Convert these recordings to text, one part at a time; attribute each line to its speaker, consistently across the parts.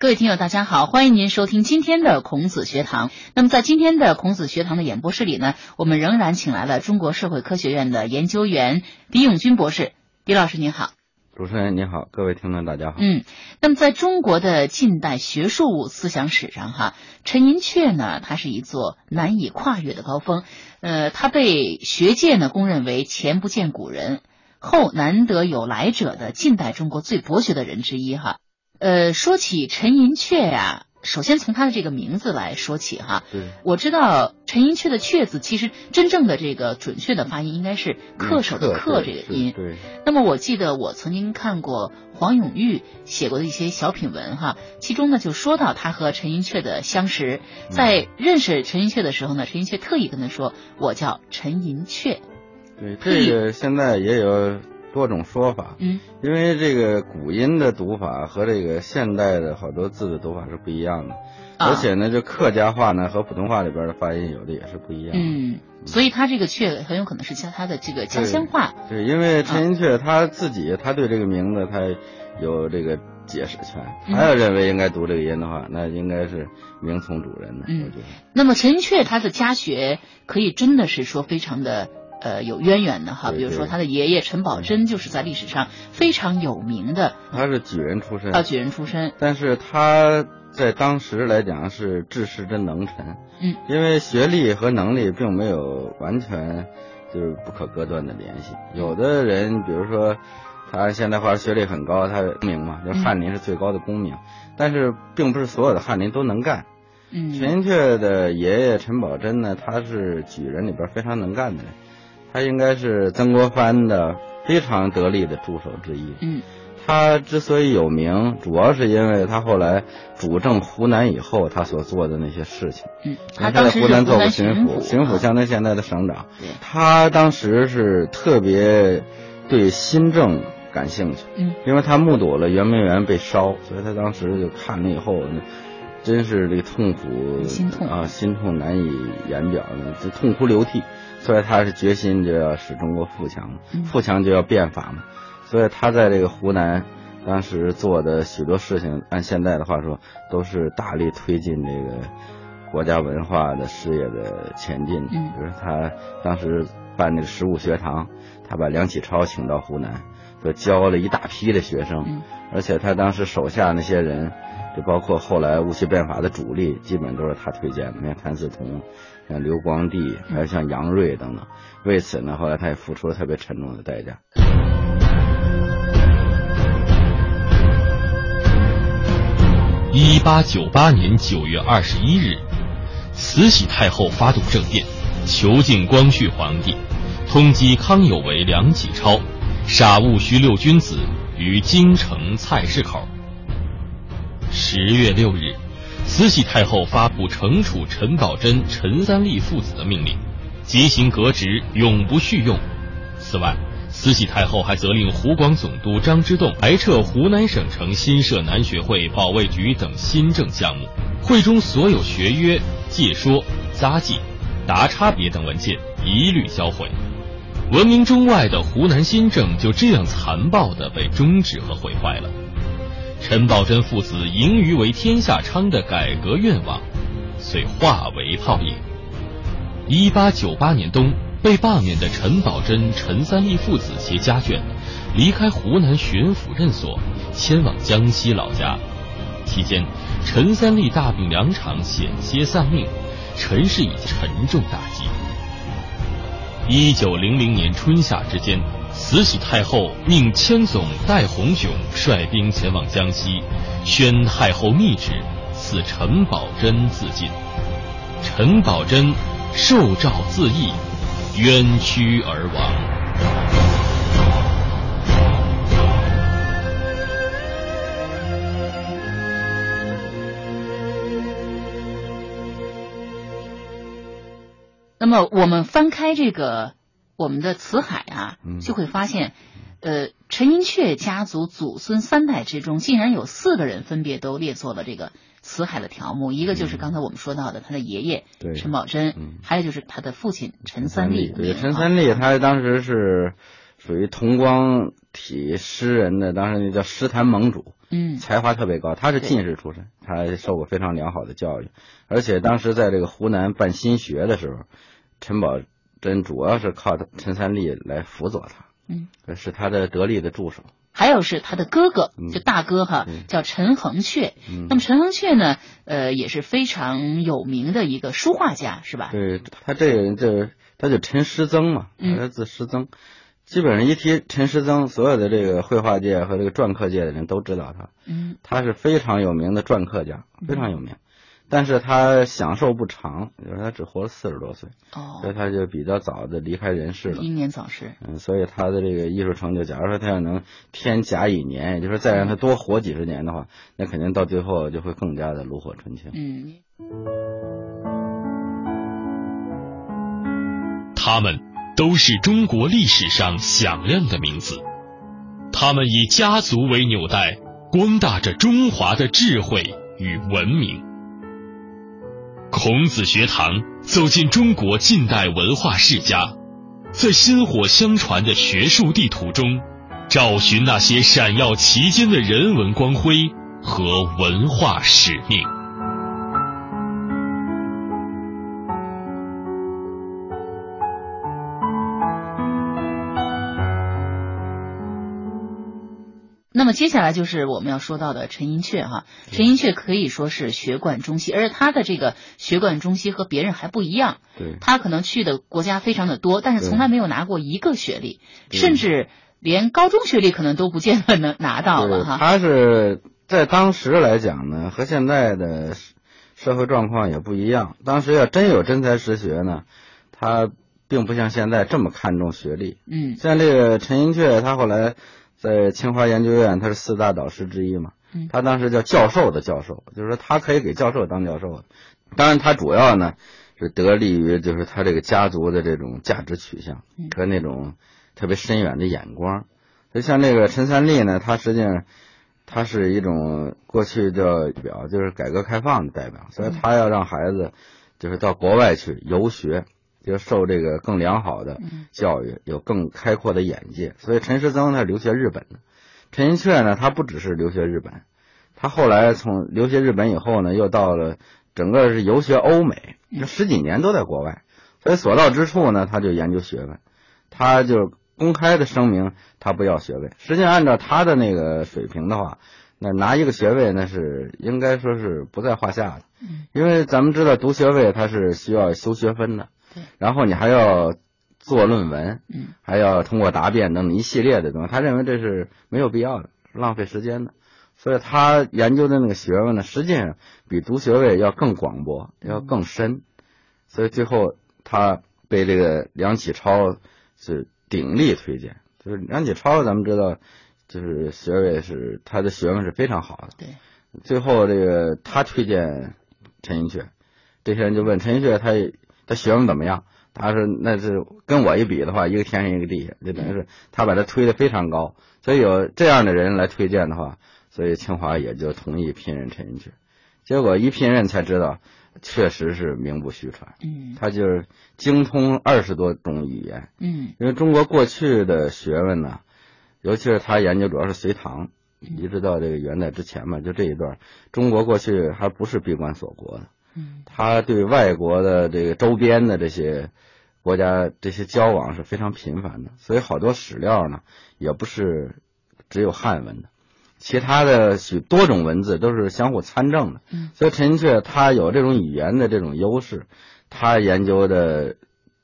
Speaker 1: 各位听友，大家好，欢迎您收听今天的孔子学堂。那么，在今天的孔子学堂的演播室里呢，我们仍然请来了中国社会科学院的研究员狄永军博士。狄老师您好，
Speaker 2: 主持人您好，各位听众大家好。
Speaker 1: 嗯，那么在中国的近代学术思想史上，哈，陈寅恪呢，他是一座难以跨越的高峰。呃，他被学界呢公认为前不见古人，后难得有来者的近代中国最博学的人之一，哈。呃，说起陈寅恪呀，首先从他的这个名字来说起哈。
Speaker 2: 对，
Speaker 1: 我知道陈寅恪的“恪”字，其实真正的这个准确的发音应该是恪守的“恪”这个音。
Speaker 2: 对。
Speaker 1: 那么我记得我曾经看过黄永玉写过的一些小品文哈，其中呢就说到他和陈寅恪的相识，在认识陈寅恪的时候呢，陈寅恪特意跟他说：“我叫陈寅恪。”
Speaker 2: 对，这个现在也有。多种说法，
Speaker 1: 嗯，
Speaker 2: 因为这个古音的读法和这个现代的好多字的读法是不一样的，而且呢，就客家话呢和普通话里边的发音有的也是不一样，
Speaker 1: 嗯，所以他这个雀很有可能是像他的这个家乡话，
Speaker 2: 对，因为陈寅恪他自己他对这个名字他有这个解释权，他要认为应该读这个音的话，那应该是名从主人的，
Speaker 1: 嗯，
Speaker 2: 我觉得。
Speaker 1: 那么陈寅恪他的家学可以真的是说非常的。呃，有渊源的哈，比如说他的爷爷陈宝箴就是在历史上非常有名的。
Speaker 2: 他是举人出身
Speaker 1: 啊，举人出身。
Speaker 2: 但是他在当时来讲是治世之能臣，
Speaker 1: 嗯，
Speaker 2: 因为学历和能力并没有完全就是不可割断的联系。有的人，比如说他现代化学历很高，他功名嘛，就翰林是最高的功名，但是并不是所有的翰林都能干。
Speaker 1: 嗯，
Speaker 2: 陈寅恪的爷爷陈宝箴呢，他是举人里边非常能干的人。他应该是曾国藩的非常得力的助手之一。
Speaker 1: 嗯，
Speaker 2: 他之所以有名，主要是因为他后来主政湖南以后，他所做的那些事情。
Speaker 1: 嗯，
Speaker 2: 他在
Speaker 1: 湖
Speaker 2: 南做过
Speaker 1: 巡
Speaker 2: 抚，巡抚相当于现在的省长。
Speaker 1: 对，
Speaker 2: 他当时是特别对新政感兴趣。
Speaker 1: 嗯，
Speaker 2: 因为他目睹了圆明园被烧，所以他当时就看了以后，真是这个痛苦，
Speaker 1: 心痛
Speaker 2: 啊，心痛难以言表，就痛哭流涕。所以他是决心就要使中国富强，富强就要变法嘛。所以他在这个湖南当时做的许多事情，按现在的话说，都是大力推进这个国家文化的事业的前进。
Speaker 1: 嗯，
Speaker 2: 比如他当时办那个十五学堂，他把梁启超请到湖南，就教了一大批的学生。而且他当时手下那些人，就包括后来戊戌变法的主力，基本都是他推荐的。你看谭嗣同。像刘光第，还有像杨锐等等，为此呢，后来他也付出了特别沉重的代价。
Speaker 3: 一八九八年九月二十一日，慈禧太后发动政变，囚禁光绪皇帝，通缉康有为、梁启超，杀戊戌六君子于京城菜市口。十月六日。慈禧太后发布惩处陈宝箴、陈三立父子的命令，即行革职，永不叙用。此外，慈禧太后还责令湖广总督张之洞裁撤湖南省城新设南学会、保卫局等新政项目，会中所有学约、借说、札记、答差别等文件一律销毁。闻名中外的湖南新政就这样残暴地被终止和毁坏了。陈宝箴父子盈余为天下昌的改革愿望，遂化为泡影。一八九八年冬，被罢免的陈宝箴、陈三立父子携家眷，离开湖南巡抚任所，迁往江西老家。期间，陈三立大病两场，险些丧命，陈氏以沉重打击。一九零零年春夏之间。慈禧太后命千总戴洪炯率兵前往江西，宣太后密旨，赐陈宝箴自尽。陈宝箴受诏自缢，冤屈而亡。
Speaker 1: 那么，我们翻开这个。我们的辞海啊，就会发现，呃，陈寅恪家族祖孙三代之中，竟然有四个人分别都列作了这个辞海的条目。一个就是刚才我们说到的他的爷爷陈宝箴，还有就是他的父亲陈三立。
Speaker 2: 对，陈三立他当时是属于同光体诗人的，当时那叫诗坛盟主。
Speaker 1: 嗯，
Speaker 2: 才华特别高。他是进士出身，他受过非常良好的教育，而且当时在这个湖南办新学的时候，陈宝箴主要是靠陈三立来辅佐他，
Speaker 1: 嗯，
Speaker 2: 是他的得力的助手。
Speaker 1: 还有是他的哥哥，
Speaker 2: 嗯
Speaker 1: 就大哥哈，
Speaker 2: 嗯
Speaker 1: 叫陈恒恪。
Speaker 2: 嗯
Speaker 1: 那么陈恒恪呢，呃，也是非常有名的一个书画家，是吧？
Speaker 2: 对他这个人就他就陈师曾嘛，
Speaker 1: 嗯
Speaker 2: 他字师曾，基本上一提陈师曾，所有的这个绘画界和这个篆刻界的人都知道他，
Speaker 1: 嗯
Speaker 2: 他是非常有名的篆刻家，非常有名。但是他享受不长，就是他只活了四十多岁，所以
Speaker 1: 哦，
Speaker 2: 他就比较早的离开人世了。
Speaker 1: 英年早逝。
Speaker 2: 嗯，所以他的这个艺术成就，假如说他要能添甲乙年，也就是说再让他多活几十年的话，那肯定到最后就会更加的炉火纯青。
Speaker 1: 嗯，
Speaker 3: 他们都是中国历史上响亮的名字，他们以家族为纽带，光大着中华的智慧与文明。孔子学堂走进中国近代文化世家，在薪火相传的学术地图中，找寻那些闪耀其间的人文光辉和文化使命。
Speaker 1: 那么接下来就是我们要说到的陈寅恪哈，陈寅恪可以说是学贯中西，而且他的这个学贯中西和别人还不一样，
Speaker 2: 对，
Speaker 1: 他可能去的国家非常的多，但是从来没有拿过一个学历，甚至连高中学历可能都不见得能拿到，了哈。
Speaker 2: 他是在当时来讲呢，和现在的社社会状况也不一样。当时要真有真才实学呢，他并不像现在这么看重学历。
Speaker 1: 嗯
Speaker 2: 像这个陈寅恪，他后来在清华研究院，他是四大导师之一嘛
Speaker 1: 嗯。
Speaker 2: 他当时叫教授的教授，就是说他可以给教授当教授。当然，他主要呢是得力于就是他这个家族的这种价值取向
Speaker 1: 嗯
Speaker 2: 和那种特别深远的眼光。就像那个陈三立呢，他实际上他是一种过去叫代表，就是改革开放的代表，所以他要让孩子就是到国外去游学，就受这个更良好的
Speaker 1: 嗯。
Speaker 2: 教育，有更开阔的眼界。所以陈师曾他留学日本的，陈寅恪呢，他不只是留学日本，他后来从留学日本以后呢，又到了整个是游学欧美，这十几年都在国外，所以所到之处呢，他就研究学问，他就公开的声明他不要学位。实际上按照他的那个水平的话，那拿一个学位那是应该说是不在话下的，
Speaker 1: 嗯。
Speaker 2: 因为咱们知道读学位它是需要修学分的
Speaker 1: 对，
Speaker 2: 然后你还要做论文，
Speaker 1: 嗯
Speaker 2: 还要通过答辩等等一系列的东西，他认为这是没有必要的，浪费时间的。所以他研究的那个学问呢，实际上比读学位要更广博，要更深。所以最后他被这个梁启超是鼎力推荐。就是梁启超，咱们知道，就是学位是他的学问是非常好的。
Speaker 1: 对，
Speaker 2: 最后这个他推荐陈寅恪，这些人就问陈寅恪他他学问怎么样？他说那是跟我一比的话，一个天上一个地下，就等于是他把他推得非常高。所以有这样的人来推荐的话，所以清华也就同意聘任陈寅恪。结果一聘任才知道，确实是名不虚传，
Speaker 1: 嗯
Speaker 2: 他就是精通二十多种语言。
Speaker 1: 嗯
Speaker 2: 因为中国过去的学问呢，尤其是他研究主要是隋唐，一直到这个元代之前嘛，就这一段，中国过去还不是闭关锁国的，
Speaker 1: 嗯
Speaker 2: 他对外国的这个周边的这些国家这些交往是非常频繁的，所以好多史料呢也不是只有汉文的，其他的许多种文字都是相互参证的。
Speaker 1: 嗯
Speaker 2: 所以陈寅恪他有这种语言的这种优势，他研究的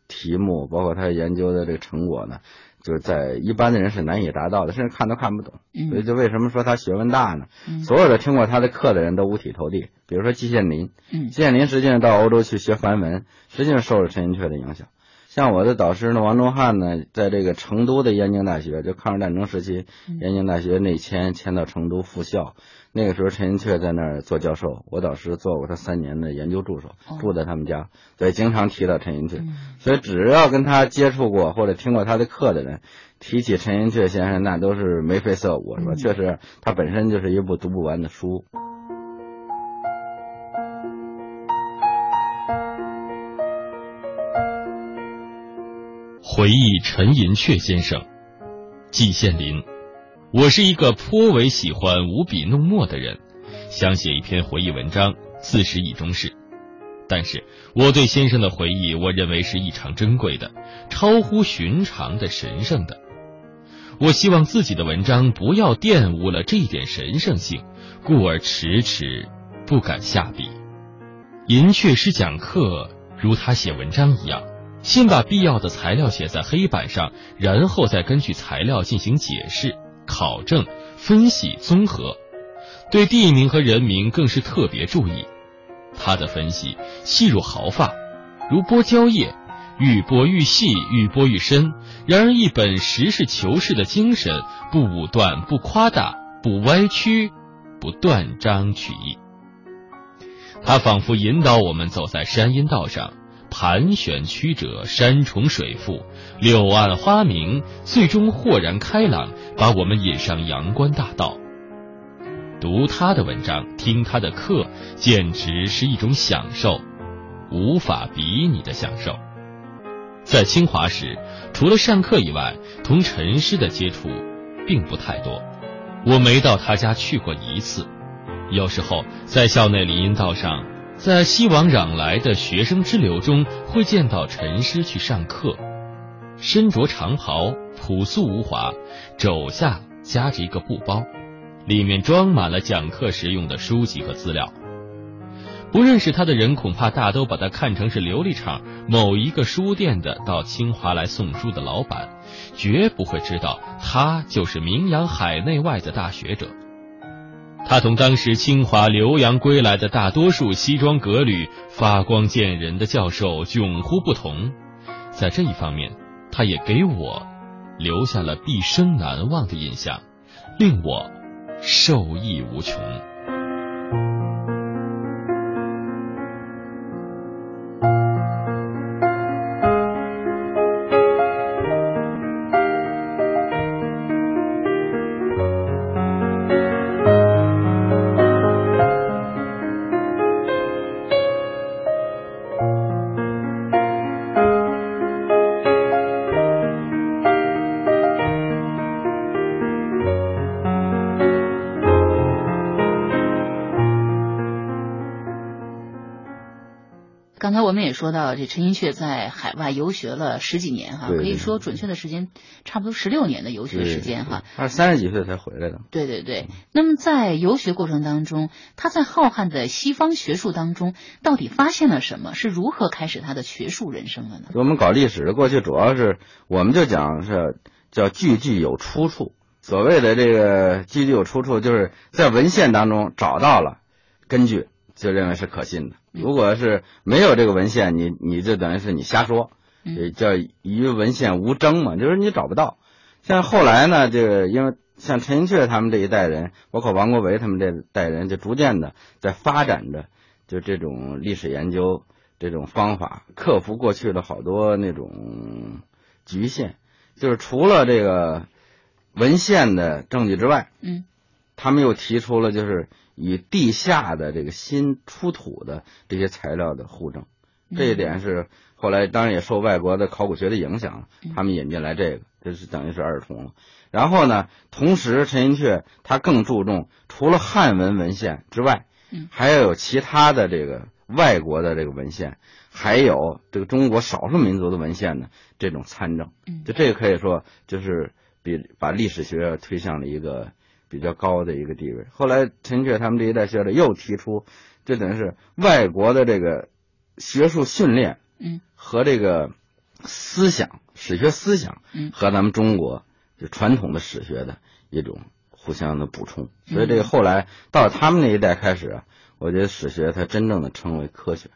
Speaker 2: 题目，包括他研究的这个成果呢，就是在一般的人是难以达到的，甚至看都看不懂。所以
Speaker 1: 嗯
Speaker 2: 就为什么说他学问大呢？
Speaker 1: 嗯
Speaker 2: 所有的听过他的课的人都五体投地。比如说季羡林，
Speaker 1: 嗯
Speaker 2: 季羡林实际上到欧洲去学梵文，实际上受了陈寅恪的影响。像我的导师呢，王忠汉呢，在这个成都的燕京大学，就抗日战争时期，
Speaker 1: 嗯
Speaker 2: 燕京大学内迁迁到成都复校。那个时候，陈寅恪在那儿做教授，我导师做过他三年的研究助手
Speaker 1: 哦，
Speaker 2: 住在他们家，所以经常提到陈寅恪。
Speaker 1: 嗯
Speaker 2: 所以只要跟他接触过或者听过他的课的人，提起陈寅恪先生，那都是眉飞色舞，是吧？
Speaker 1: 嗯
Speaker 2: 确实，他本身就是一部读不完的书。
Speaker 3: 回忆陈寅恪先生，季羡林，我是一个颇为喜欢舞笔弄墨的人，想写一篇回忆文章，自始以终是。但是我对先生的回忆，我认为是异常珍贵的，超乎寻常的神圣的。我希望自己的文章不要玷污了这一点神圣性，故而迟迟不敢下笔。银雀师讲课，如他写文章一样，先把必要的材料写在黑板上，然后再根据材料进行解释、考证、分析、综合。对地名和人名更是特别注意。他的分析细如毫发，如剥蕉叶，愈剥愈细，愈剥愈深。然而一本实事求是的精神，不武断，不夸大，不歪曲，不断章取义。他仿佛引导我们走在山阴道上，盘旋曲折，山重水复，柳暗花明，最终豁然开朗，把我们引上阳关大道。读他的文章，听他的课，简直是一种享受，无法比拟的享受。在清华时，除了上课以外，同陈师的接触并不太多。我没到他家去过一次。有时候在校内林荫道上，在西往攘来的学生之流中，会见到陈师去上课，身着长袍，朴素无华，肘下夹着一个布包。里面装满了讲课时用的书籍和资料。不认识他的人恐怕大都把他看成是琉璃厂某一个书店的到清华来送书的老板，绝不会知道他就是名扬海内外的大学者。他同当时清华留洋归来的大多数西装革履、发光见人的教授迥乎不同，在这一方面，他也给我留下了毕生难忘的印象，令我。受益无穷。
Speaker 1: 我们也说到，这陈寅恪在海外游学了十几年哈，可以说准确的时间差不多十六年的游学时间哈。
Speaker 2: 他三十几岁才回来的。
Speaker 1: 对对对。那么在游学过程当中，他在浩瀚的西方学术当中到底发现了什么？是如何开始他的学术人生的呢？
Speaker 2: 我们搞历史的过去主要是我们就讲是叫句句有出处。所谓的这个句句有出处，就是在文献当中找到了根据，就认为是可信的。如果是没有这个文献，你你就等于是你瞎说，也叫与文献无争嘛，就是你找不到。像后来呢，这个因为像陈寅恪他们这一代人，包括王国维他们这代人，就逐渐的在发展着，就这种历史研究这种方法，克服过去的好多那种局限，就是除了这个文献的证据之外，
Speaker 1: 嗯，
Speaker 2: 他们又提出了就是。与地下的这个新出土的这些材料的互证，这一点是后来当然也受外国的考古学的影响，他们引进来这个，这是等于是二重了。然后呢，同时陈寅恪他更注重除了汉文文献之外，还要有其他的这个外国的这个文献，还有这个中国少数民族的文献呢这种参证。就这个可以说就是比把历史学推向了一个。比较高的一个地位。后来陈确他们这一代学者又提出，这等于是外国的这个学术训练，
Speaker 1: 嗯，
Speaker 2: 和这个思想史学思想，
Speaker 1: 嗯，
Speaker 2: 和咱们中国就传统的史学的一种互相的补充。所以这个后来到他们那一代开始啊，我觉得史学才真正的称为科学。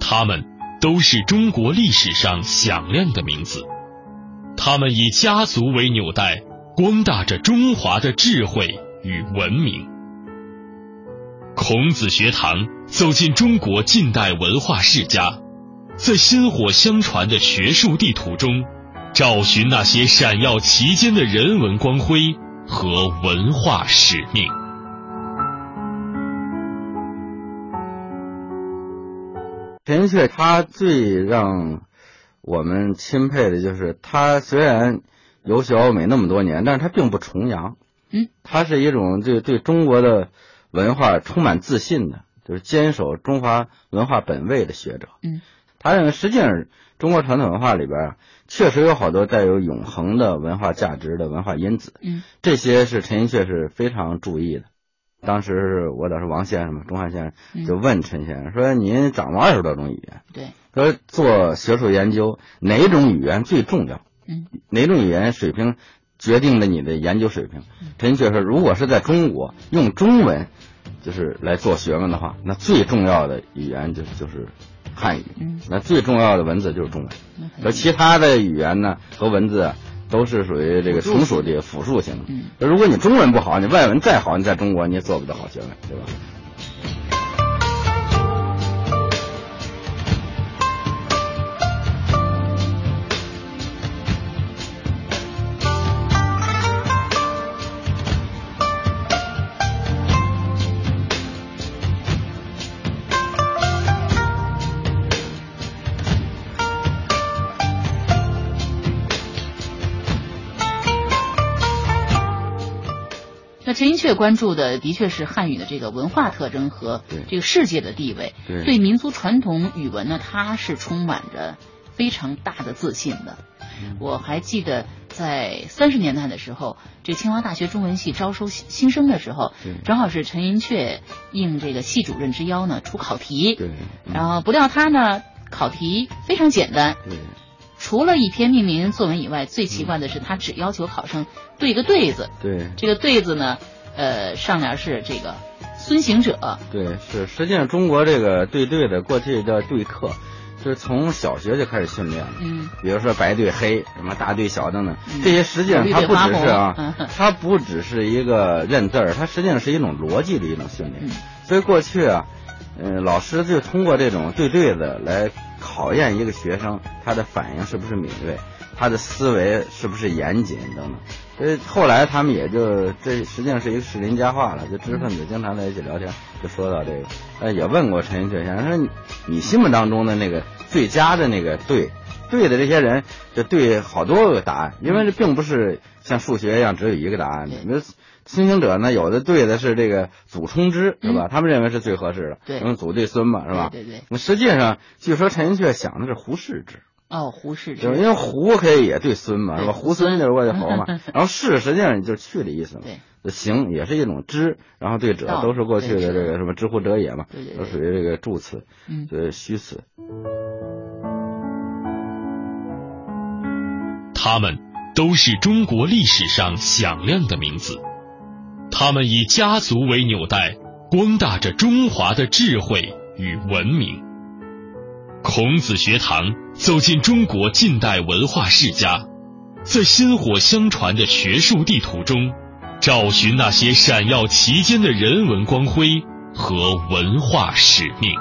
Speaker 3: 他们都是中国历史上响亮的名字。他们以家族为纽带，光大着中华的智慧与文明。孔子学堂走进中国近代文化世家，在薪火相传的学术地图中，找寻那些闪耀其间的人文光辉和文化使命。
Speaker 2: 陈寅恪他最让。我们钦佩的就是他虽然游学欧美那么多年，但是他并不崇洋。
Speaker 1: 嗯，
Speaker 2: 他是一种对对中国的文化充满自信的，就是坚守中华文化本位的学者。
Speaker 1: 嗯，
Speaker 2: 他认为实际上中国传统文化里边啊，确实有好多带有永恒的文化价值的文化因子。
Speaker 1: 嗯，
Speaker 2: 这些是陈寅恪是非常注意的。当时我当时王先生嘛，钟汉先生就问陈先生说：“您掌握二十多种语言，
Speaker 1: 对，
Speaker 2: 说做学术研究哪种语言最重要？
Speaker 1: 嗯，
Speaker 2: 哪种语言水平决定了你的研究水平？”陈先生说：“如果是在中国用中文就是来做学问的话，那最重要的语言就就是汉语，
Speaker 1: 嗯，
Speaker 2: 那最重要的文字就是中文，而其他的语言呢和文字啊。”都是属于这个从属的辅助型的。
Speaker 1: 嗯，
Speaker 2: 如果你中文不好，你外文再好，你在中国你也做不到好学问，对吧？
Speaker 1: 那陈寅恪关注的的确是汉语的这个文化特征和这个世界的地位。
Speaker 2: 对，
Speaker 1: 对民族传统语文呢，它是充满着非常大的自信的。
Speaker 2: 嗯、
Speaker 1: 我还记得在三十年代的时候，这清华大学中文系招收新生的时候，正好是陈寅恪应这个系主任之邀呢出考题。
Speaker 2: 对，
Speaker 1: 嗯、然后不料他呢考题非常简单。
Speaker 2: 对。
Speaker 1: 除了一篇命名作文以外，最奇怪的是他只要求考生对个对子。
Speaker 2: 对，
Speaker 1: 这个对子呢，呃，上联是这个孙行者。
Speaker 2: 对，是实际上中国这个对对的过去叫对课，就是从小学就开始训练了。
Speaker 1: 嗯，
Speaker 2: 比如说白对黑，什么大对小等等，这些实际上它不只是啊，它不只是一个认字儿，它实际上是一种逻辑的一种训练。
Speaker 1: 嗯、
Speaker 2: 所以过去啊，嗯、呃，老师就通过这种对对子来。考验一个学生他的反应是不是敏锐，他的思维是不是严谨等等。所以后来他们也就这实际上是一个士林佳话了，就知识分子经常在一起聊天，就说到这个。呃，也问过陈寅恪先生说，你心目当中的那个最佳的那个对对的这些人，就对好多个答案，因为这并不是像数学一样只有一个答案的。比如孙行者呢，有的对的是这个祖冲之，是吧？他们认为是最合适的，
Speaker 1: 对，
Speaker 2: 因为祖对孙嘛，是吧？
Speaker 1: 对对。
Speaker 2: 那实际上，据说陈寅恪想的是胡适之。
Speaker 1: 哦，胡适之。
Speaker 2: 就是因为胡可以也对孙嘛，是吧？胡
Speaker 1: 孙
Speaker 2: 就是我的侯嘛。然后适实际上就是去的意思嘛。
Speaker 1: 对。
Speaker 2: 行也是一种知，然后对者都是过去的这个什么知乎者也嘛，都属于这个助词，
Speaker 1: 嗯，
Speaker 2: 就是虚词。
Speaker 3: 他们都是中国历史上响亮的名字。他们以家族为纽带，光大着中华的智慧与文明。孔子学堂走进中国近代文化世家，在薪火相传的学术地图中，找寻那些闪耀其间的人文光辉和文化使命。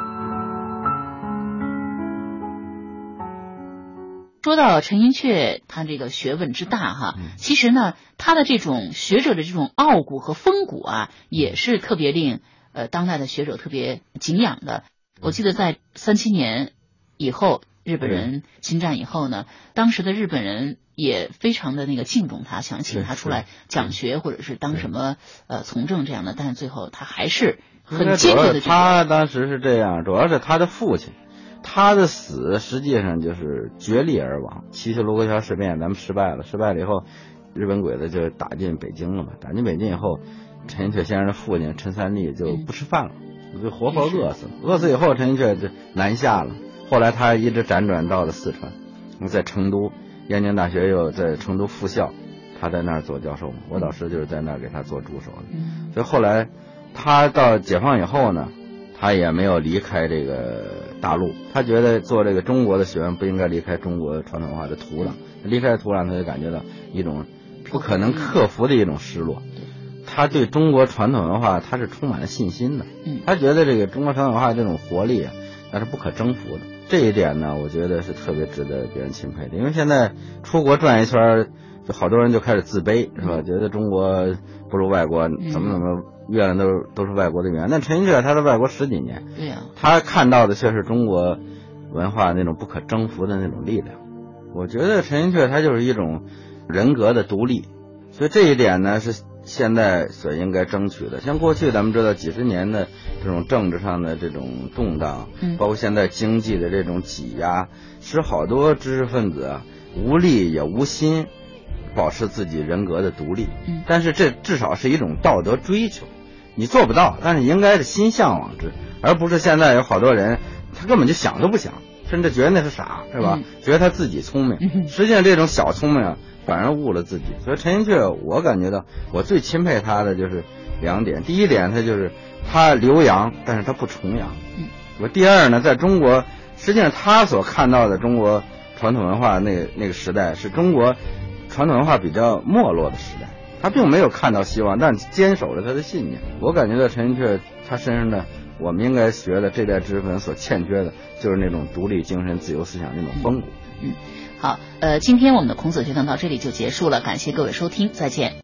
Speaker 1: 说到陈寅恪，他这个学问之大哈，其实呢，他的这种学者的这种傲骨和风骨啊，也是特别令呃当代的学者特别敬仰的。我记得在三七年以后，日本人侵占以后呢，当时的日本人也非常的那个敬重他，想请他出来讲学或者是当什么呃从政这样的，但是最后他还是很坚决的。
Speaker 2: 他当时是这样，主要是他的父亲。他的死实际上就是决力而亡。七七卢沟桥事变，咱们失败了，失败了以后，日本鬼子就打进北京了嘛。打进北京以后，陈寅恪先生的父亲陈三立就不吃饭了，就活活饿死了。饿死以后，陈寅恪就南下了。后来他一直辗转到了四川，在成都燕京大学又在成都复校，他在那儿做教授嘛。我导师就是在那儿给他做助手的。所以后来他到解放以后呢，他也没有离开这个。大陆，他觉得做这个中国的学问不应该离开中国传统文化的土壤，离开土壤，他就感觉到一种不可能克服的一种失落。他对中国传统文化他是充满了信心的，他觉得这个中国传统文化这种活力啊，那是不可征服的。这一点呢，我觉得是特别值得别人钦佩的。因为现在出国转一圈，就好多人就开始自卑，是吧？觉得中国不如外国，怎么怎么。月亮都都是外国的语言，那陈寅恪他在外国十几年，
Speaker 1: 对呀、
Speaker 2: 他看到的却是中国文化那种不可征服的那种力量。我觉得陈寅恪他就是一种人格的独立，所以这一点呢是现在所应该争取的。像过去咱们知道几十年的这种政治上的这种动荡，
Speaker 1: 嗯，
Speaker 2: 包括现在经济的这种挤压，使好多知识分子啊无力也无心保持自己人格的独立。
Speaker 1: 嗯，
Speaker 2: 但是这至少是一种道德追求，你做不到，但是应该是心向往之，而不是现在有好多人他根本就想都不想。甚至觉得那是傻，是吧？觉得他自己聪明，实际上这种小聪明啊，反而误了自己。所以陈寅恪，我感觉到我最钦佩他的就是两点：第一点，他就是他留洋，但是他不崇洋。
Speaker 1: 嗯。
Speaker 2: 我第二呢，在中国，实际上他所看到的中国传统文化那那个时代，是中国传统文化比较没落的时代。他并没有看到希望，但坚守着他的信念。我感觉到陈寅恪他身上的。我们应该学的这代知识分子所欠缺的，就是那种独立精神、自由思想那种风骨。
Speaker 1: 嗯，好，呃，今天我们的孔子学堂到这里就结束了，感谢各位收听，再见。